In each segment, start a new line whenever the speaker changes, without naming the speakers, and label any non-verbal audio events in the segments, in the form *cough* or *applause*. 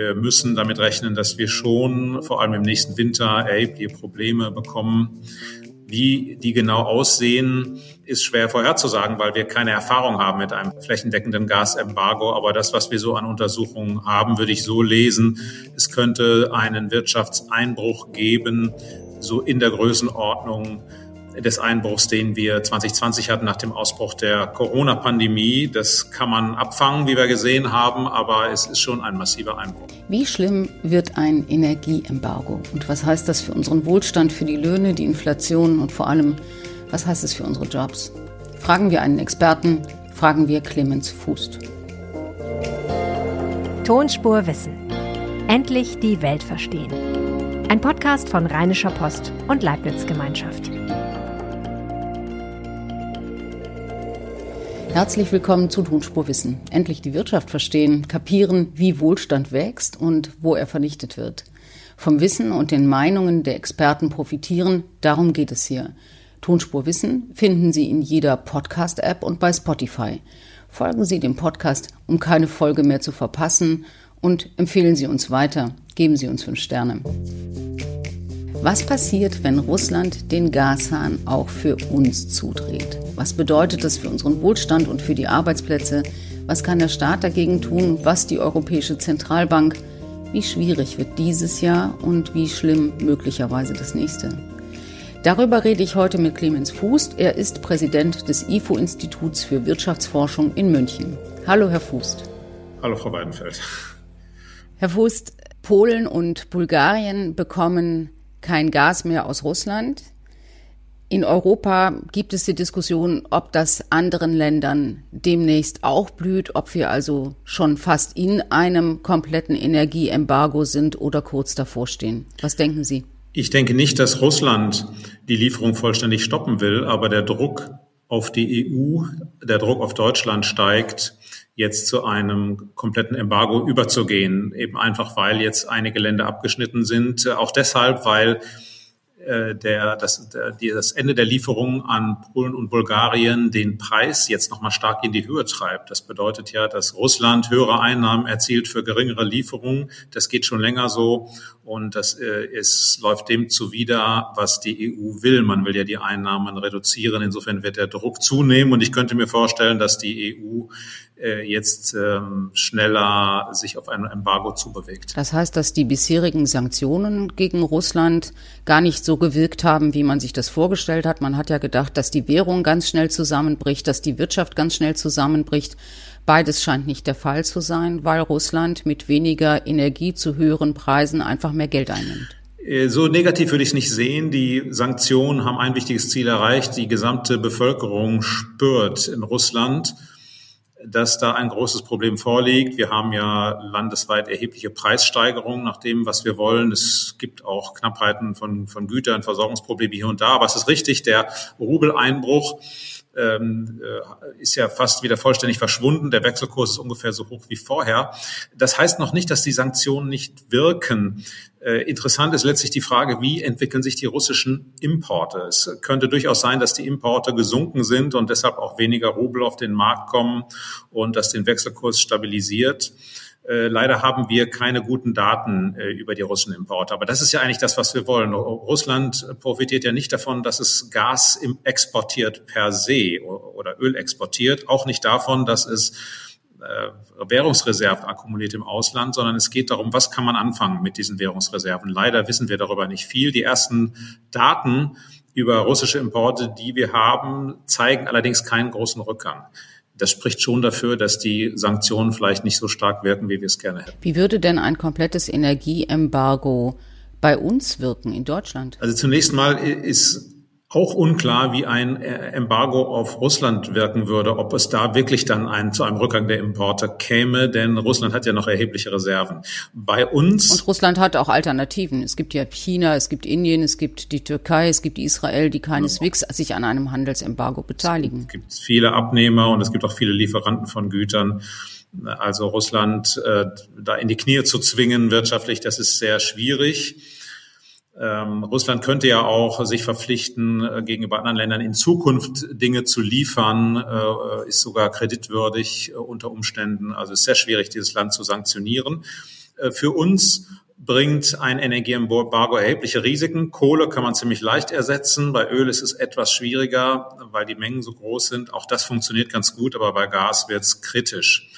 wir müssen damit rechnen, dass wir schon vor allem im nächsten Winter erhebliche Probleme bekommen. Wie die genau aussehen, ist schwer vorherzusagen, weil wir keine Erfahrung haben mit einem flächendeckenden Gasembargo. Aber das, was wir so an Untersuchungen haben, würde ich so lesen. Es könnte einen Wirtschaftseinbruch geben, so in der Größenordnung des Einbruchs, den wir 2020 hatten nach dem Ausbruch der Corona-Pandemie. Das kann man abfangen, wie wir gesehen haben, aber es ist schon ein massiver Einbruch.
Wie schlimm wird ein Energieembargo? Und was heißt das für unseren Wohlstand, für die Löhne, die Inflation und vor allem, was heißt es für unsere Jobs? Fragen wir einen Experten, fragen wir Clemens Fußt.
Tonspur Wissen. Endlich die Welt verstehen. Ein Podcast von Rheinischer Post und Leibniz Gemeinschaft.
Herzlich willkommen zu Tonspurwissen. Endlich die Wirtschaft verstehen, kapieren, wie Wohlstand wächst und wo er vernichtet wird. Vom Wissen und den Meinungen der Experten profitieren, darum geht es hier. Tonspurwissen finden Sie in jeder Podcast-App und bei Spotify. Folgen Sie dem Podcast, um keine Folge mehr zu verpassen und empfehlen Sie uns weiter. Geben Sie uns fünf Sterne. Was passiert, wenn Russland den Gashahn auch für uns zudreht? Was bedeutet das für unseren Wohlstand und für die Arbeitsplätze? Was kann der Staat dagegen tun? Was die Europäische Zentralbank? Wie schwierig wird dieses Jahr und wie schlimm möglicherweise das nächste? Darüber rede ich heute mit Clemens Fußt. Er ist Präsident des IFO-Instituts für Wirtschaftsforschung in München. Hallo, Herr Fußt.
Hallo, Frau Weidenfeld.
Herr Fußt, Polen und Bulgarien bekommen kein Gas mehr aus Russland. In Europa gibt es die Diskussion, ob das anderen Ländern demnächst auch blüht, ob wir also schon fast in einem kompletten Energieembargo sind oder kurz davor stehen. Was denken Sie?
Ich denke nicht, dass Russland die Lieferung vollständig stoppen will, aber der Druck auf die EU, der Druck auf Deutschland steigt, jetzt zu einem kompletten Embargo überzugehen. Eben einfach, weil jetzt einige Länder abgeschnitten sind. Auch deshalb, weil äh, der, das, der, das Ende der Lieferungen an Polen und Bulgarien den Preis jetzt nochmal stark in die Höhe treibt. Das bedeutet ja, dass Russland höhere Einnahmen erzielt für geringere Lieferungen. Das geht schon länger so und das äh, ist, läuft dem zuwider, was die EU will. Man will ja die Einnahmen reduzieren. Insofern wird der Druck zunehmen und ich könnte mir vorstellen, dass die EU äh, jetzt ähm, schneller sich auf ein Embargo zubewegt.
Das heißt, dass die bisherigen Sanktionen gegen Russland gar nicht so gewirkt haben, wie man sich das vorgestellt hat. Man hat ja gedacht, dass die Währung ganz schnell zusammenbricht, dass die Wirtschaft ganz schnell zusammenbricht. Beides scheint nicht der Fall zu sein, weil Russland mit weniger Energie zu höheren Preisen einfach mehr Geld einnimmt.
Äh, so negativ würde ich es nicht sehen. Die Sanktionen haben ein wichtiges Ziel erreicht. Die gesamte Bevölkerung spürt in Russland, dass da ein großes Problem vorliegt. Wir haben ja landesweit erhebliche Preissteigerungen nach dem, was wir wollen. Es gibt auch Knappheiten von, von Gütern, Versorgungsprobleme hier und da. Aber es ist richtig, der Rubeleinbruch ähm, äh, ist ja fast wieder vollständig verschwunden. Der Wechselkurs ist ungefähr so hoch wie vorher. Das heißt noch nicht, dass die Sanktionen nicht wirken. Äh, interessant ist letztlich die Frage, wie entwickeln sich die russischen Importe? Es könnte durchaus sein, dass die Importe gesunken sind und deshalb auch weniger Rubel auf den Markt kommen und dass den Wechselkurs stabilisiert. Äh, leider haben wir keine guten Daten äh, über die russischen Importe. Aber das ist ja eigentlich das, was wir wollen. Russland profitiert ja nicht davon, dass es Gas exportiert per se oder Öl exportiert. Auch nicht davon, dass es äh, Währungsreserven akkumuliert im Ausland, sondern es geht darum, was kann man anfangen mit diesen Währungsreserven. Leider wissen wir darüber nicht viel. Die ersten Daten über russische Importe, die wir haben, zeigen allerdings keinen großen Rückgang das spricht schon dafür, dass die Sanktionen vielleicht nicht so stark wirken, wie wir es gerne hätten.
Wie würde denn ein komplettes Energieembargo bei uns wirken in Deutschland?
Also zunächst mal ist auch unklar, wie ein äh, Embargo auf Russland wirken würde, ob es da wirklich dann ein, zu einem Rückgang der Importe käme, denn Russland hat ja noch erhebliche Reserven. Bei uns.
Und Russland hat auch Alternativen. Es gibt ja China, es gibt Indien, es gibt die Türkei, es gibt Israel, die keineswegs ja. sich an einem Handelsembargo beteiligen.
Es gibt viele Abnehmer und es gibt auch viele Lieferanten von Gütern. Also Russland äh, da in die Knie zu zwingen wirtschaftlich, das ist sehr schwierig. Ähm, Russland könnte ja auch sich verpflichten, äh, gegenüber anderen Ländern in Zukunft Dinge zu liefern, äh, ist sogar kreditwürdig äh, unter Umständen. Also ist sehr schwierig, dieses Land zu sanktionieren. Äh, für uns bringt ein Energieembargo erhebliche Risiken. Kohle kann man ziemlich leicht ersetzen. Bei Öl ist es etwas schwieriger, weil die Mengen so groß sind. Auch das funktioniert ganz gut, aber bei Gas wird es kritisch.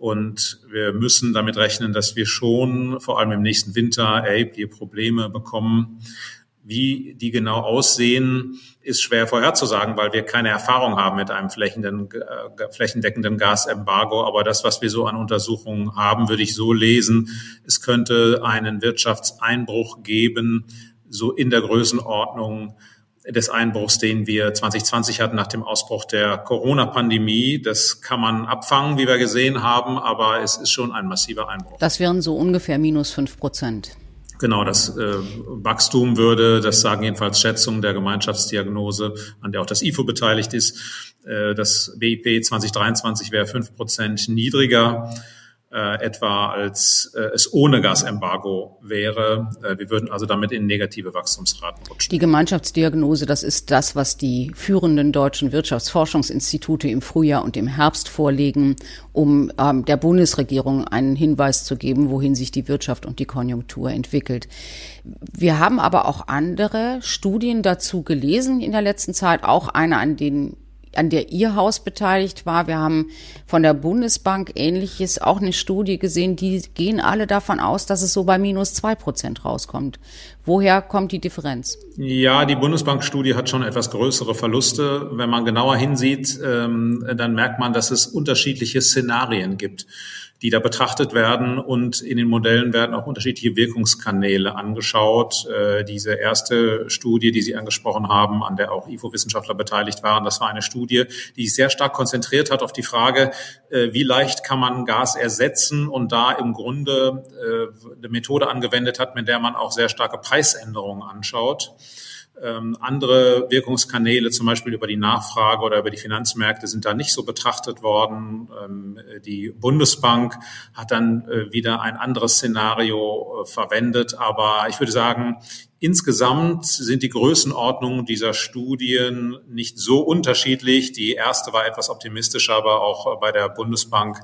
Und wir müssen damit rechnen, dass wir schon vor allem im nächsten Winter erhebliche Probleme bekommen. Wie die genau aussehen, ist schwer vorherzusagen, weil wir keine Erfahrung haben mit einem äh, flächendeckenden Gasembargo. Aber das, was wir so an Untersuchungen haben, würde ich so lesen. Es könnte einen Wirtschaftseinbruch geben, so in der Größenordnung des Einbruchs, den wir 2020 hatten nach dem Ausbruch der Corona-Pandemie. Das kann man abfangen, wie wir gesehen haben, aber es ist schon ein massiver Einbruch.
Das wären so ungefähr minus fünf Prozent.
Genau, das äh, Wachstum würde, das sagen jedenfalls Schätzungen der Gemeinschaftsdiagnose, an der auch das IFO beteiligt ist, äh, das BIP 2023 wäre fünf Prozent niedriger äh, etwa als äh, es ohne Gasembargo wäre. Äh, wir würden also damit in negative Wachstumsraten rutschen.
Die Gemeinschaftsdiagnose, das ist das, was die führenden deutschen Wirtschaftsforschungsinstitute im Frühjahr und im Herbst vorlegen, um ähm, der Bundesregierung einen Hinweis zu geben, wohin sich die Wirtschaft und die Konjunktur entwickelt. Wir haben aber auch andere Studien dazu gelesen in der letzten Zeit, auch eine, an denen an der Ihr Haus beteiligt war. Wir haben von der Bundesbank ähnliches, auch eine Studie gesehen, die gehen alle davon aus, dass es so bei minus zwei Prozent rauskommt. Woher kommt die Differenz?
Ja, die Bundesbank-Studie hat schon etwas größere Verluste. Wenn man genauer hinsieht, ähm, dann merkt man, dass es unterschiedliche Szenarien gibt die da betrachtet werden. Und in den Modellen werden auch unterschiedliche Wirkungskanäle angeschaut. Äh, diese erste Studie, die Sie angesprochen haben, an der auch IFO-Wissenschaftler beteiligt waren, das war eine Studie, die sich sehr stark konzentriert hat auf die Frage, äh, wie leicht kann man Gas ersetzen und da im Grunde äh, eine Methode angewendet hat, mit der man auch sehr starke Preisänderungen anschaut. Ähm, andere Wirkungskanäle, zum Beispiel über die Nachfrage oder über die Finanzmärkte, sind da nicht so betrachtet worden. Ähm, die Bundesbank hat dann äh, wieder ein anderes Szenario äh, verwendet. Aber ich würde sagen, Insgesamt sind die Größenordnungen dieser Studien nicht so unterschiedlich. Die erste war etwas optimistischer, aber auch bei der Bundesbank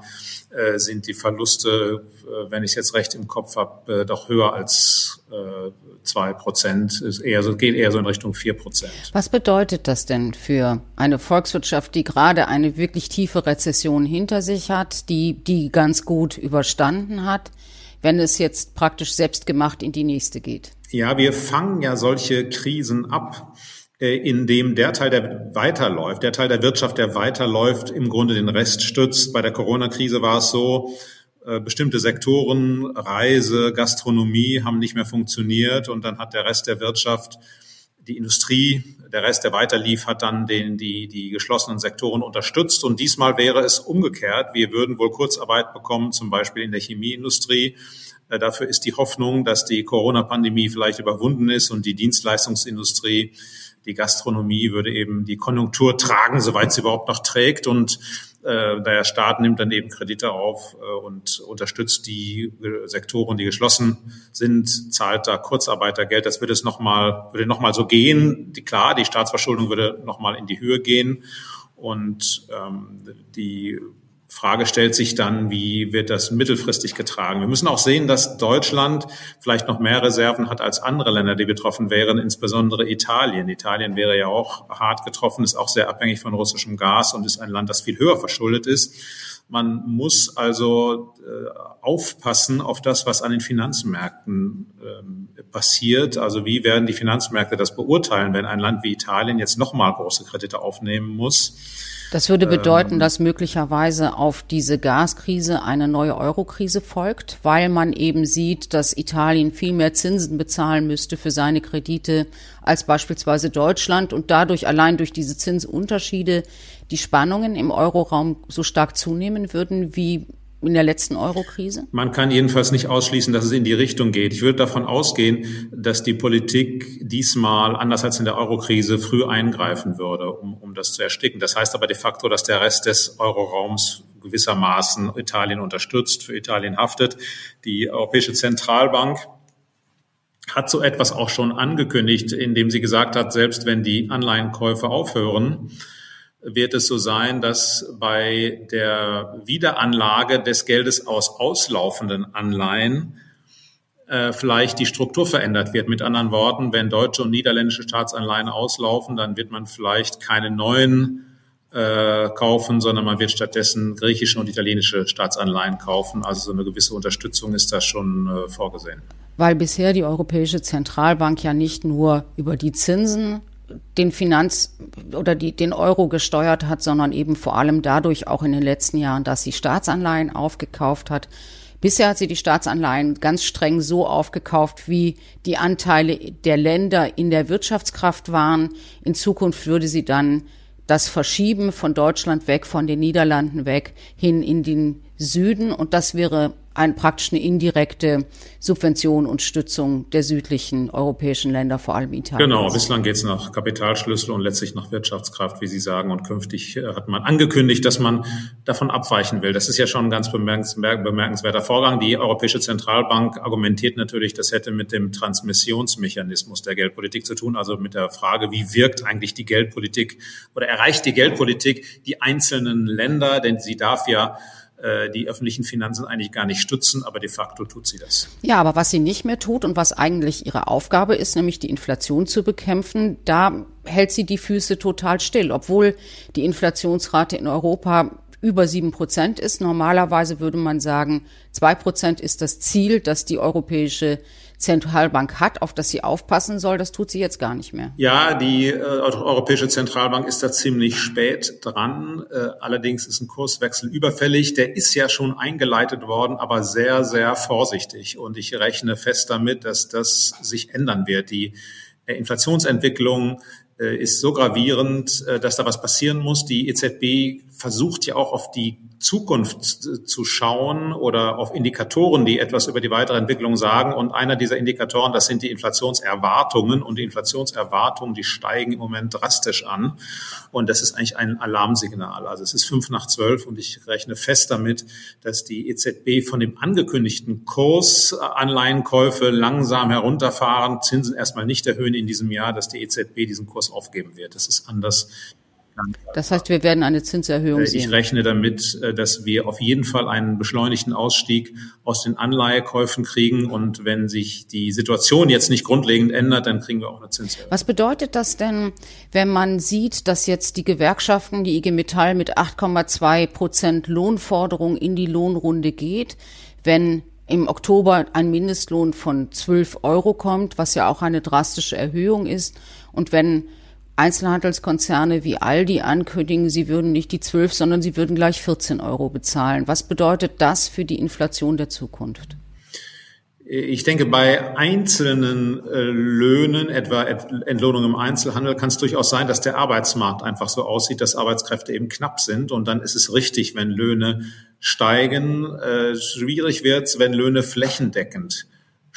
äh, sind die Verluste, äh, wenn ich es jetzt recht im Kopf habe, äh, doch höher als äh, zwei Prozent. Es eher so, geht eher so in Richtung vier Prozent.
Was bedeutet das denn für eine Volkswirtschaft, die gerade eine wirklich tiefe Rezession hinter sich hat, die die ganz gut überstanden hat, wenn es jetzt praktisch selbstgemacht in die nächste geht?
Ja, wir fangen ja solche Krisen ab, äh, in dem der Teil, der weiterläuft, der Teil der Wirtschaft, der weiterläuft, im Grunde den Rest stützt. Bei der Corona-Krise war es so, äh, bestimmte Sektoren, Reise, Gastronomie haben nicht mehr funktioniert und dann hat der Rest der Wirtschaft, die Industrie, der Rest, der weiterlief, hat dann den, die, die geschlossenen Sektoren unterstützt. Und diesmal wäre es umgekehrt. Wir würden wohl Kurzarbeit bekommen, zum Beispiel in der Chemieindustrie dafür ist die Hoffnung, dass die Corona-Pandemie vielleicht überwunden ist und die Dienstleistungsindustrie, die Gastronomie würde eben die Konjunktur tragen, soweit sie überhaupt noch trägt. Und äh, der Staat nimmt dann eben Kredite auf äh, und unterstützt die Sektoren, die geschlossen sind, zahlt da Kurzarbeitergeld. Das würde es nochmal, würde nochmal so gehen. Die, klar, die Staatsverschuldung würde nochmal in die Höhe gehen. Und ähm, die Frage stellt sich dann, wie wird das mittelfristig getragen? Wir müssen auch sehen, dass Deutschland vielleicht noch mehr Reserven hat als andere Länder, die betroffen wären, insbesondere Italien. Italien wäre ja auch hart getroffen, ist auch sehr abhängig von russischem Gas und ist ein Land, das viel höher verschuldet ist. Man muss also äh, aufpassen auf das, was an den Finanzmärkten ähm, passiert. Also wie werden die Finanzmärkte das beurteilen, wenn ein Land wie Italien jetzt nochmal große Kredite aufnehmen muss?
Das würde bedeuten, ähm, dass möglicherweise auf diese Gaskrise eine neue Eurokrise folgt, weil man eben sieht, dass Italien viel mehr Zinsen bezahlen müsste für seine Kredite als beispielsweise Deutschland und dadurch allein durch diese Zinsunterschiede die Spannungen im Euroraum so stark zunehmen würden wie in der letzten Euro-Krise?
Man kann jedenfalls nicht ausschließen, dass es in die Richtung geht. Ich würde davon ausgehen, dass die Politik diesmal, anders als in der Euro-Krise, früh eingreifen würde, um, um das zu ersticken. Das heißt aber de facto, dass der Rest des Euroraums gewissermaßen Italien unterstützt, für Italien haftet. Die Europäische Zentralbank hat so etwas auch schon angekündigt, indem sie gesagt hat, selbst wenn die Anleihenkäufe aufhören, wird es so sein, dass bei der Wiederanlage des Geldes aus auslaufenden Anleihen äh, vielleicht die Struktur verändert wird. Mit anderen Worten, wenn deutsche und niederländische Staatsanleihen auslaufen, dann wird man vielleicht keine neuen äh, kaufen, sondern man wird stattdessen griechische und italienische Staatsanleihen kaufen. Also so eine gewisse Unterstützung ist da schon äh, vorgesehen.
Weil bisher die Europäische Zentralbank ja nicht nur über die Zinsen den Finanz- oder die, den Euro gesteuert hat, sondern eben vor allem dadurch auch in den letzten Jahren, dass sie Staatsanleihen aufgekauft hat. Bisher hat sie die Staatsanleihen ganz streng so aufgekauft, wie die Anteile der Länder in der Wirtschaftskraft waren. In Zukunft würde sie dann das Verschieben von Deutschland weg, von den Niederlanden weg, hin in den Süden. Und das wäre ein, praktisch eine indirekte Subvention und Stützung der südlichen europäischen Länder, vor allem Italien.
Genau, bislang geht es nach Kapitalschlüssel und letztlich nach Wirtschaftskraft, wie Sie sagen. Und künftig äh, hat man angekündigt, dass man davon abweichen will. Das ist ja schon ein ganz bemerkenswerter Vorgang. Die Europäische Zentralbank argumentiert natürlich, das hätte mit dem Transmissionsmechanismus der Geldpolitik zu tun, also mit der Frage, wie wirkt eigentlich die Geldpolitik oder erreicht die Geldpolitik die einzelnen Länder, denn sie darf ja äh, die öffentlichen Finanzen eigentlich gar nicht stützen, aber de facto tut sie das.
Ja, aber was sie nicht mehr tut und was eigentlich ihre Aufgabe ist, nämlich die Inflation zu bekämpfen, da hält sie die Füße total still, obwohl die Inflationsrate in Europa über sieben Prozent ist. Normalerweise würde man sagen, zwei Prozent ist das Ziel, das die Europäische Zentralbank hat, auf das sie aufpassen soll, das tut sie jetzt gar nicht mehr.
Ja, die äh, Europäische Zentralbank ist da ziemlich spät dran. Äh, allerdings ist ein Kurswechsel überfällig. Der ist ja schon eingeleitet worden, aber sehr, sehr vorsichtig. Und ich rechne fest damit, dass das sich ändern wird. Die äh, Inflationsentwicklung äh, ist so gravierend, äh, dass da was passieren muss. Die EZB versucht ja auch auf die Zukunft zu schauen oder auf Indikatoren, die etwas über die weitere Entwicklung sagen. Und einer dieser Indikatoren, das sind die Inflationserwartungen. Und die Inflationserwartungen, die steigen im Moment drastisch an. Und das ist eigentlich ein Alarmsignal. Also es ist fünf nach zwölf und ich rechne fest damit, dass die EZB von dem angekündigten Kurs Anleihenkäufe langsam herunterfahren, Zinsen erstmal nicht erhöhen in diesem Jahr, dass die EZB diesen Kurs aufgeben wird. Das ist anders
das heißt, wir werden eine Zinserhöhung
äh,
sehen.
Ich rechne damit, äh, dass wir auf jeden Fall einen beschleunigten Ausstieg aus den Anleihekäufen kriegen. Und wenn sich die Situation jetzt nicht grundlegend ändert, dann kriegen wir auch eine Zinserhöhung.
Was bedeutet das denn, wenn man sieht, dass jetzt die Gewerkschaften, die IG Metall mit 8,2 Prozent Lohnforderung in die Lohnrunde geht, wenn im Oktober ein Mindestlohn von 12 Euro kommt, was ja auch eine drastische Erhöhung ist, und wenn Einzelhandelskonzerne wie Aldi ankündigen, sie würden nicht die 12, sondern sie würden gleich 14 Euro bezahlen. Was bedeutet das für die Inflation der Zukunft?
Ich denke, bei einzelnen äh, Löhnen, etwa Entlohnung im Einzelhandel, kann es durchaus sein, dass der Arbeitsmarkt einfach so aussieht, dass Arbeitskräfte eben knapp sind. Und dann ist es richtig, wenn Löhne steigen. Äh, schwierig wird es, wenn Löhne flächendeckend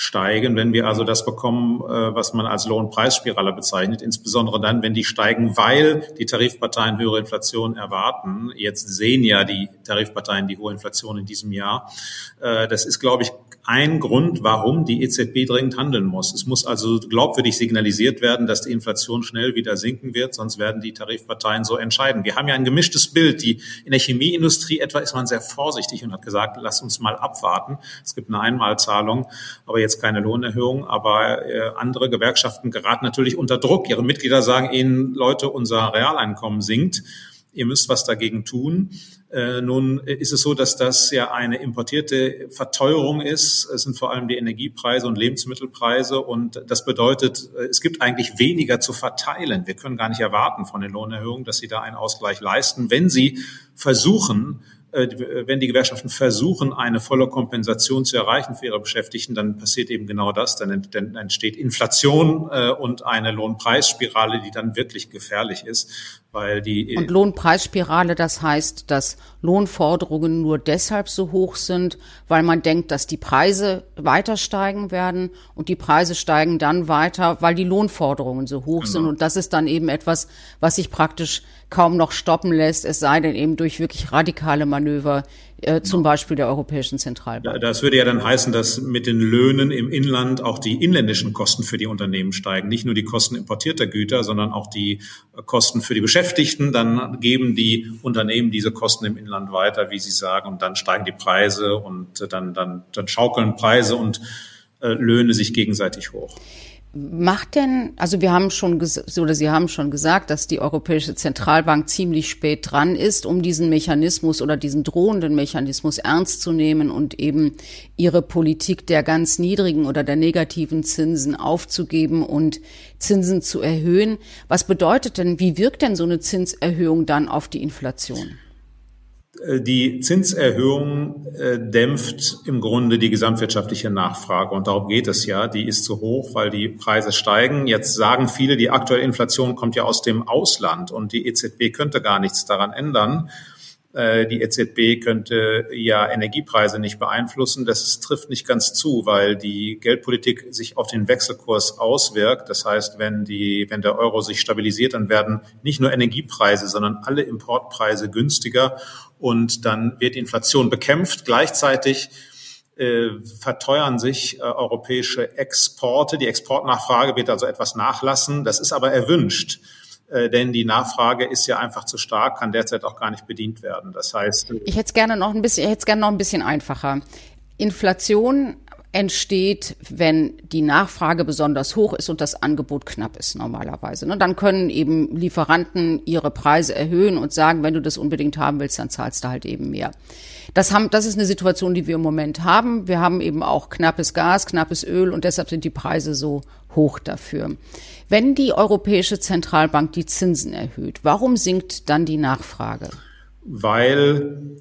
steigen, wenn wir also das bekommen, äh, was man als Lohnpreisspirale bezeichnet, insbesondere dann, wenn die steigen, weil die Tarifparteien höhere Inflation erwarten. Jetzt sehen ja die Tarifparteien die hohe Inflation in diesem Jahr. Äh, das ist, glaube ich, ein Grund, warum die EZB dringend handeln muss. Es muss also glaubwürdig signalisiert werden, dass die Inflation schnell wieder sinken wird, sonst werden die Tarifparteien so entscheiden. Wir haben ja ein gemischtes Bild. Die, in der Chemieindustrie etwa ist man sehr vorsichtig und hat gesagt, lass uns mal abwarten. Es gibt eine Einmalzahlung, aber jetzt keine Lohnerhöhung. Aber äh, andere Gewerkschaften geraten natürlich unter Druck. Ihre Mitglieder sagen ihnen, Leute, unser Realeinkommen sinkt ihr müsst was dagegen tun. Äh, nun ist es so, dass das ja eine importierte Verteuerung ist. Es sind vor allem die Energiepreise und Lebensmittelpreise und das bedeutet, äh, es gibt eigentlich weniger zu verteilen. Wir können gar nicht erwarten von den Lohnerhöhungen, dass sie da einen Ausgleich leisten, wenn sie versuchen, wenn die Gewerkschaften versuchen, eine volle Kompensation zu erreichen für ihre Beschäftigten, dann passiert eben genau das. Dann entsteht Inflation äh, und eine Lohnpreisspirale, die dann wirklich gefährlich ist, weil die
und Lohnpreisspirale, das heißt, dass Lohnforderungen nur deshalb so hoch sind, weil man denkt, dass die Preise weiter steigen werden und die Preise steigen dann weiter, weil die Lohnforderungen so hoch genau. sind und das ist dann eben etwas, was sich praktisch kaum noch stoppen lässt, es sei denn eben durch wirklich radikale Manöver, äh, zum Beispiel der Europäischen Zentralbank.
Das würde ja dann heißen, dass mit den Löhnen im Inland auch die inländischen Kosten für die Unternehmen steigen. Nicht nur die Kosten importierter Güter, sondern auch die Kosten für die Beschäftigten dann geben die Unternehmen diese Kosten im Inland weiter, wie Sie sagen, und dann steigen die Preise und dann, dann, dann schaukeln Preise und äh, Löhne sich gegenseitig hoch.
Macht denn, also wir haben schon, oder Sie haben schon gesagt, dass die Europäische Zentralbank ziemlich spät dran ist, um diesen Mechanismus oder diesen drohenden Mechanismus ernst zu nehmen und eben ihre Politik der ganz niedrigen oder der negativen Zinsen aufzugeben und Zinsen zu erhöhen. Was bedeutet denn, wie wirkt denn so eine Zinserhöhung dann auf die Inflation?
Äh, die Zinserhöhung äh, dämpft im Grunde die gesamtwirtschaftliche Nachfrage. Und darum geht es ja. Die ist zu hoch, weil die Preise steigen. Jetzt sagen viele, die aktuelle Inflation kommt ja aus dem Ausland und die EZB könnte gar nichts daran ändern. Äh, die EZB könnte ja Energiepreise nicht beeinflussen. Das trifft nicht ganz zu, weil die Geldpolitik sich auf den Wechselkurs auswirkt. Das heißt, wenn die, wenn der Euro sich stabilisiert, dann werden nicht nur Energiepreise, sondern alle Importpreise günstiger und dann wird die Inflation bekämpft. Gleichzeitig äh, verteuern sich äh, europäische Exporte. Die Exportnachfrage wird also etwas nachlassen. Das ist aber erwünscht. Äh, denn die Nachfrage ist ja einfach zu stark, kann derzeit auch gar nicht bedient werden. Das heißt,
ich hätte es gerne noch ein bisschen, ich hätte es gerne noch ein bisschen einfacher. Inflation entsteht, wenn die Nachfrage besonders hoch ist und das Angebot knapp ist normalerweise. Ne? Dann können eben Lieferanten ihre Preise erhöhen und sagen, wenn du das unbedingt haben willst, dann zahlst du halt eben mehr. Das, haben, das ist eine Situation, die wir im Moment haben. Wir haben eben auch knappes Gas, knappes Öl und deshalb sind die Preise so hoch dafür. Wenn die Europäische Zentralbank die Zinsen erhöht, warum sinkt dann die Nachfrage?
Weil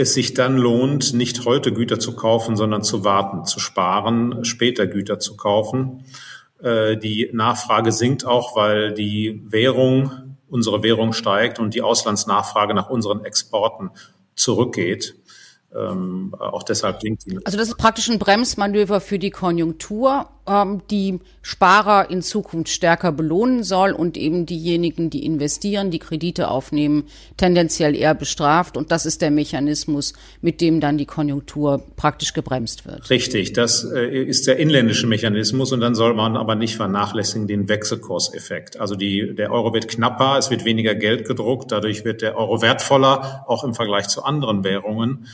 es sich dann lohnt, nicht heute Güter zu kaufen, sondern zu warten, zu sparen, später Güter zu kaufen. Äh, die Nachfrage sinkt auch, weil die Währung, unsere Währung steigt und die Auslandsnachfrage nach unseren Exporten zurückgeht. Ähm, auch deshalb sinkt die.
Also das ist praktisch ein Bremsmanöver für die Konjunktur, ähm, die Sparer in Zukunft stärker belohnen soll und eben diejenigen, die investieren, die Kredite aufnehmen, tendenziell eher bestraft. Und das ist der Mechanismus, mit dem dann die Konjunktur praktisch gebremst wird.
Richtig, das äh, ist der inländische Mechanismus. Und dann soll man aber nicht vernachlässigen den Wechselkurseffekt. Also die, der Euro wird knapper, es wird weniger Geld gedruckt, dadurch wird der Euro wertvoller, auch im Vergleich zu anderen Währungen.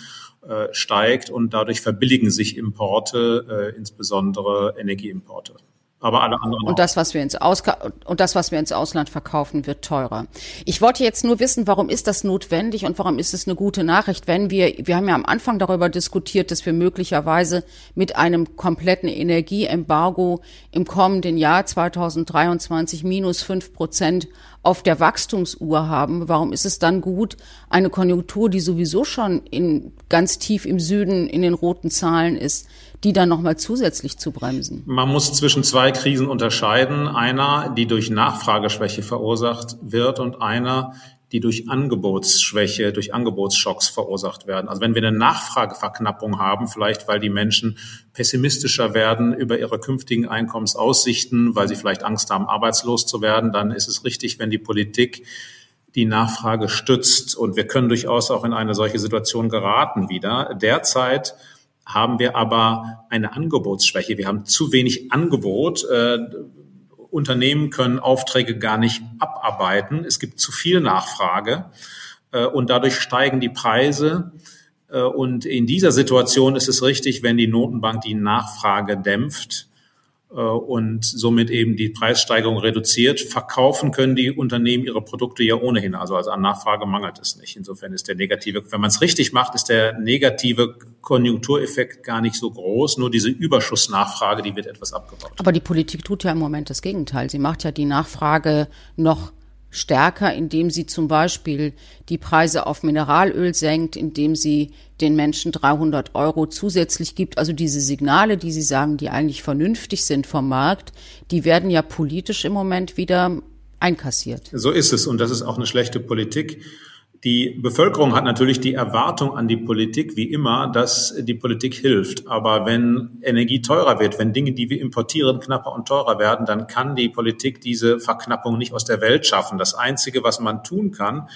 Äh, steigt und dadurch verbilligen sich Importe, äh, insbesondere Energieimporte. Aber alle anderen.
Und das, was wir ins Aus und das, was wir ins Ausland verkaufen, wird teurer. Ich wollte jetzt nur wissen, warum ist das notwendig und warum ist es eine gute Nachricht, wenn wir, wir haben ja am Anfang darüber diskutiert, dass wir möglicherweise mit einem kompletten Energieembargo im kommenden Jahr 2023 minus fünf Prozent auf der Wachstumsuhr haben, warum ist es dann gut, eine Konjunktur, die sowieso schon in, ganz tief im Süden in den roten Zahlen ist, die dann nochmal zusätzlich zu bremsen?
Man muss zwischen zwei Krisen unterscheiden. Einer, die durch Nachfrageschwäche verursacht wird und einer, die durch Angebotsschwäche, durch Angebotsschocks verursacht werden. Also wenn wir eine Nachfrageverknappung haben, vielleicht weil die Menschen pessimistischer werden über ihre künftigen Einkommensaussichten, weil sie vielleicht Angst haben, arbeitslos zu werden, dann ist es richtig, wenn die Politik die Nachfrage stützt. Und wir können durchaus auch in eine solche Situation geraten wieder. Derzeit haben wir aber eine Angebotsschwäche. Wir haben zu wenig Angebot. Äh, Unternehmen können Aufträge gar nicht abarbeiten. Es gibt zu viel Nachfrage äh, und dadurch steigen die Preise. Äh, und in dieser Situation ist es richtig, wenn die Notenbank die Nachfrage dämpft und somit eben die Preissteigerung reduziert. Verkaufen können die Unternehmen ihre Produkte ja ohnehin. Also, also an Nachfrage mangelt es nicht. Insofern ist der negative, wenn man es richtig macht, ist der negative Konjunktureffekt gar nicht so groß. Nur diese Überschussnachfrage, die wird etwas abgebaut.
Aber die Politik tut ja im Moment das Gegenteil. Sie macht ja die Nachfrage noch stärker, indem sie zum Beispiel die Preise auf Mineralöl senkt, indem sie den Menschen 300 Euro zusätzlich gibt. Also diese Signale, die Sie sagen, die eigentlich vernünftig sind vom Markt, die werden ja politisch im Moment wieder einkassiert.
So ist es und das ist auch eine schlechte Politik. Die Bevölkerung hat natürlich die Erwartung an die Politik, wie immer, dass die Politik hilft. Aber wenn Energie teurer wird, wenn Dinge, die wir importieren, knapper und teurer werden, dann kann die Politik diese Verknappung nicht aus der Welt schaffen. Das Einzige, was man tun kann,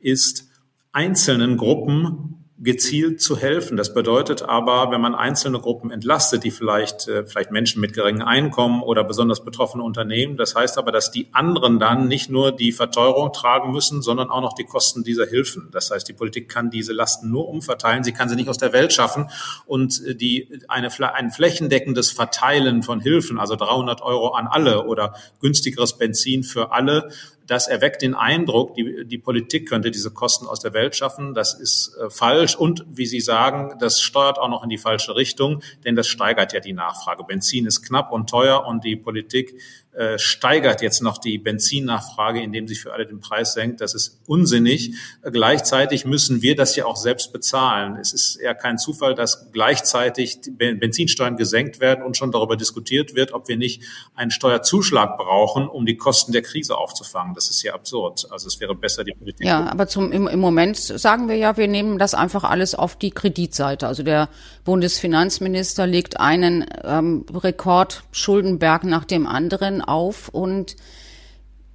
ist einzelnen Gruppen gezielt zu helfen. Das bedeutet aber, wenn man einzelne Gruppen entlastet, die vielleicht, äh, vielleicht Menschen mit geringem Einkommen oder besonders betroffene Unternehmen, das heißt aber, dass die anderen dann nicht nur die Verteuerung tragen müssen, sondern auch noch die Kosten dieser Hilfen. Das heißt, die Politik kann diese Lasten nur umverteilen, sie kann sie nicht aus der Welt schaffen und äh, die, eine, ein flächendeckendes Verteilen von Hilfen, also 300 Euro an alle oder günstigeres Benzin für alle, das erweckt den Eindruck, die, die Politik könnte diese Kosten aus der Welt schaffen. Das ist äh, falsch. Und wie Sie sagen, das steuert auch noch in die falsche Richtung, denn das steigert ja die Nachfrage. Benzin ist knapp und teuer und die Politik äh, steigert jetzt noch die Benzinnachfrage, indem sie für alle den Preis senkt. Das ist unsinnig. Gleichzeitig müssen wir das ja auch selbst bezahlen. Es ist eher kein Zufall, dass gleichzeitig Benzinsteuern gesenkt werden und schon darüber diskutiert wird, ob wir nicht einen Steuerzuschlag brauchen, um die Kosten der Krise aufzufangen. Das ist ja absurd. Also es wäre besser, die Politik.
Ja, aber zum, im, im Moment sagen wir ja, wir nehmen das einfach alles auf die Kreditseite. Also der Bundesfinanzminister legt einen ähm, Rekordschuldenberg nach dem anderen auf und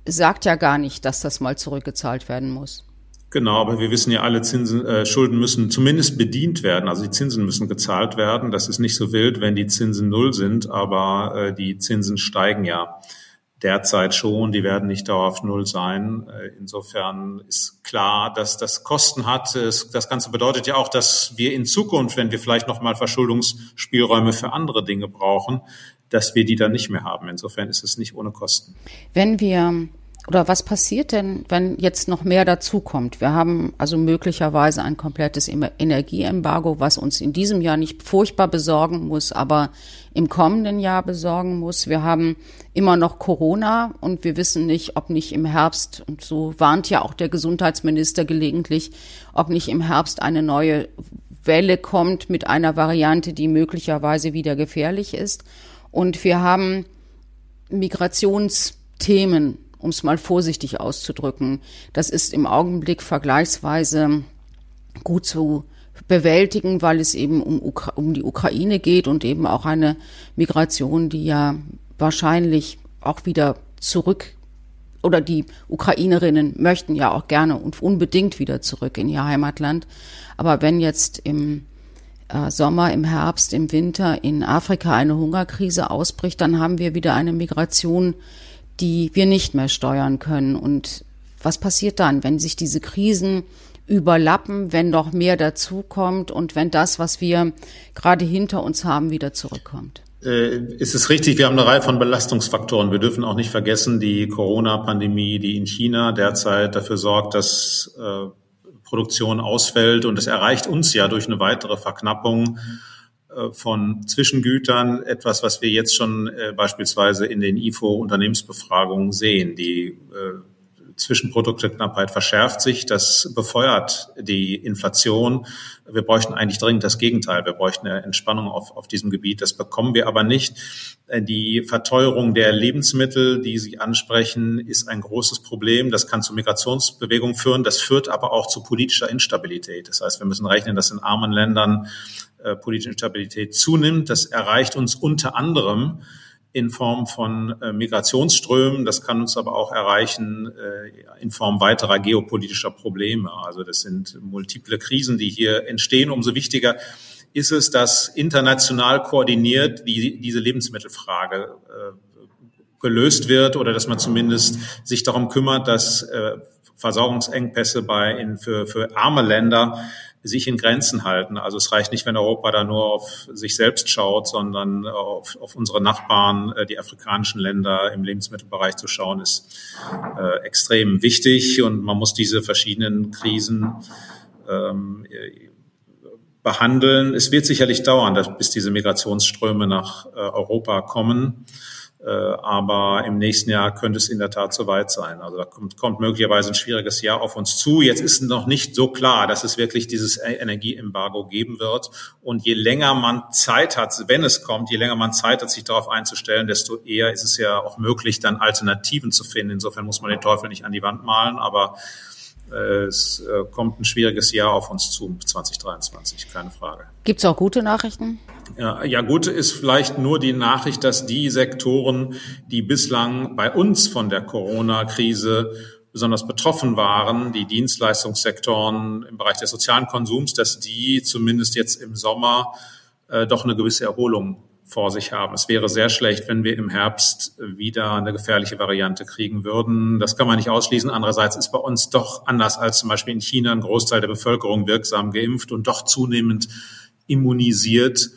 sagt ja gar nicht, dass das mal zurückgezahlt werden muss.
Genau, aber wir wissen ja, alle Zinsen, äh, Schulden müssen zumindest bedient werden. Also die Zinsen müssen gezahlt werden. Das ist nicht so wild, wenn die Zinsen null sind, aber äh, die Zinsen steigen ja derzeit schon. Die werden nicht dauerhaft null sein. Äh, insofern ist klar, dass das Kosten hat. Das Ganze bedeutet ja auch, dass wir in Zukunft, wenn wir vielleicht noch mal Verschuldungsspielräume für andere Dinge brauchen, dass wir die dann nicht mehr haben. Insofern ist es nicht ohne Kosten.
Wenn wir oder was passiert denn, wenn jetzt noch mehr dazukommt? Wir haben also möglicherweise ein komplettes Energieembargo, was uns in diesem Jahr nicht furchtbar besorgen muss, aber im kommenden Jahr besorgen muss. Wir haben immer noch Corona und wir wissen nicht, ob nicht im Herbst, und so warnt ja auch der Gesundheitsminister gelegentlich, ob nicht im Herbst eine neue Welle kommt mit einer Variante, die möglicherweise wieder gefährlich ist. Und wir haben Migrationsthemen, um es mal vorsichtig auszudrücken. Das ist im Augenblick vergleichsweise gut zu bewältigen, weil es eben um, Ukra um die Ukraine geht und eben auch eine Migration, die ja wahrscheinlich auch wieder zurück oder die Ukrainerinnen möchten ja auch gerne und unbedingt wieder zurück in ihr Heimatland. Aber wenn jetzt im äh, Sommer, im Herbst, im Winter in Afrika eine Hungerkrise ausbricht, dann haben wir wieder eine Migration, die wir nicht mehr steuern können. Und was passiert dann, wenn sich diese Krisen überlappen, wenn noch mehr dazukommt und wenn das, was wir gerade hinter uns haben, wieder zurückkommt?
Äh, ist es richtig, wir haben eine Reihe von Belastungsfaktoren. Wir dürfen auch nicht vergessen, die Corona-Pandemie, die in China derzeit dafür sorgt, dass äh, Produktion ausfällt. Und es erreicht uns ja durch eine weitere Verknappung äh, von Zwischengütern etwas, was wir jetzt schon äh, beispielsweise in den IFO-Unternehmensbefragungen sehen. Die Zwischenprodukteknappheit verschärft sich. Das befeuert die Inflation. Wir bräuchten eigentlich dringend das Gegenteil. Wir bräuchten eine Entspannung auf, auf diesem Gebiet. Das bekommen wir aber nicht. Äh, die Verteuerung der Lebensmittel, die Sie ansprechen, ist ein großes Problem. Das kann zu Migrationsbewegungen führen. Das führt aber auch zu politischer Instabilität. Das heißt, wir müssen rechnen, dass in armen Ländern äh, politische Instabilität zunimmt. Das erreicht uns unter anderem in Form von äh, Migrationsströmen. Das kann uns aber auch erreichen äh, in Form weiterer geopolitischer Probleme. Also das sind multiple Krisen, die hier entstehen. Umso wichtiger ist es, dass international koordiniert die, diese Lebensmittelfrage äh, gelöst wird oder dass man zumindest sich darum kümmert, dass Versorgungsengpässe bei in, für, für arme Länder sich in Grenzen halten. Also es reicht nicht, wenn Europa da nur auf sich selbst schaut, sondern auf, auf unsere Nachbarn, äh, die afrikanischen Länder im Lebensmittelbereich zu schauen, ist äh, extrem wichtig. Und man muss diese verschiedenen Krisen ähm, behandeln. Es wird sicherlich dauern, dass, bis diese Migrationsströme nach äh, Europa kommen. Äh, aber im nächsten Jahr könnte es in der Tat soweit sein. Also da kommt, kommt möglicherweise ein schwieriges Jahr auf uns zu. Jetzt ist noch nicht so klar, dass es wirklich dieses e- Energieembargo geben wird. Und je länger man Zeit hat, wenn es kommt, je länger man Zeit hat, sich darauf einzustellen, desto eher ist es ja auch möglich, dann Alternativen zu finden. Insofern muss man den Teufel nicht an die Wand malen, aber äh, es äh, kommt ein schwieriges Jahr auf uns zu, 2023, keine Frage.
Gibt es auch gute Nachrichten?
Ja, ja, gut ist vielleicht nur die Nachricht, dass die Sektoren, die bislang bei uns von der Corona-Krise besonders betroffen waren, die Dienstleistungssektoren im Bereich des sozialen Konsums, dass die zumindest jetzt im Sommer äh, doch eine gewisse Erholung vor sich haben. Es wäre sehr schlecht, wenn wir im Herbst wieder eine gefährliche Variante kriegen würden. Das kann man nicht ausschließen. Andererseits ist bei uns doch anders als zum Beispiel in China ein Großteil der Bevölkerung wirksam geimpft und doch zunehmend immunisiert.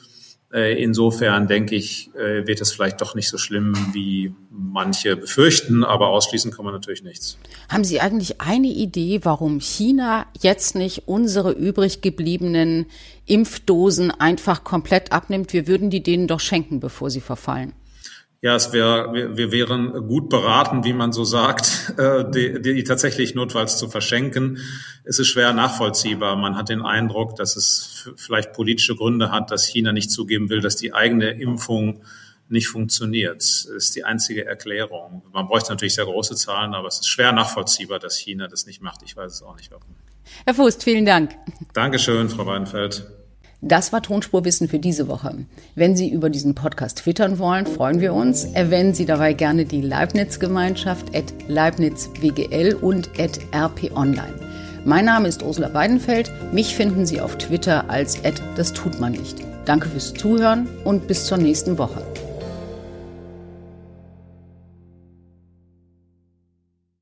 Äh, insofern denke ich, äh, wird es vielleicht doch nicht so schlimm, wie manche befürchten, aber ausschließen kann man natürlich nichts.
Haben Sie eigentlich eine Idee, warum China jetzt nicht unsere übrig gebliebenen Impfdosen einfach komplett abnimmt? Wir würden die denen doch schenken, bevor sie verfallen.
Ja, es wäre, wir, wir wären gut beraten, wie man so sagt, *laughs* äh, die, die tatsächlich notfalls zu verschenken. Es ist schwer nachvollziehbar. Man hat den Eindruck, dass es vielleicht politische Gründe hat, dass China nicht zugeben will, dass die eigene Impfung nicht funktioniert. Das ist die einzige Erklärung. Man bräuchte natürlich sehr große Zahlen, aber es ist schwer nachvollziehbar, dass China das nicht macht. Ich weiß es auch nicht warum.
Herr Fußt, vielen Dank.
Dankeschön, Frau Weidenfeld.
Das war Tonspurwissen für diese Woche. Wenn Sie über diesen Podcast twittern wollen, freuen wir uns. Erwähnen Sie dabei gerne die Leibniz-Gemeinschaft at leibnizwgl und at rponline. Mein Name ist Ursula Weidenfeld. Mich finden Sie auf Twitter als at das tut man nicht. Danke fürs Zuhören und bis zur nächsten Woche.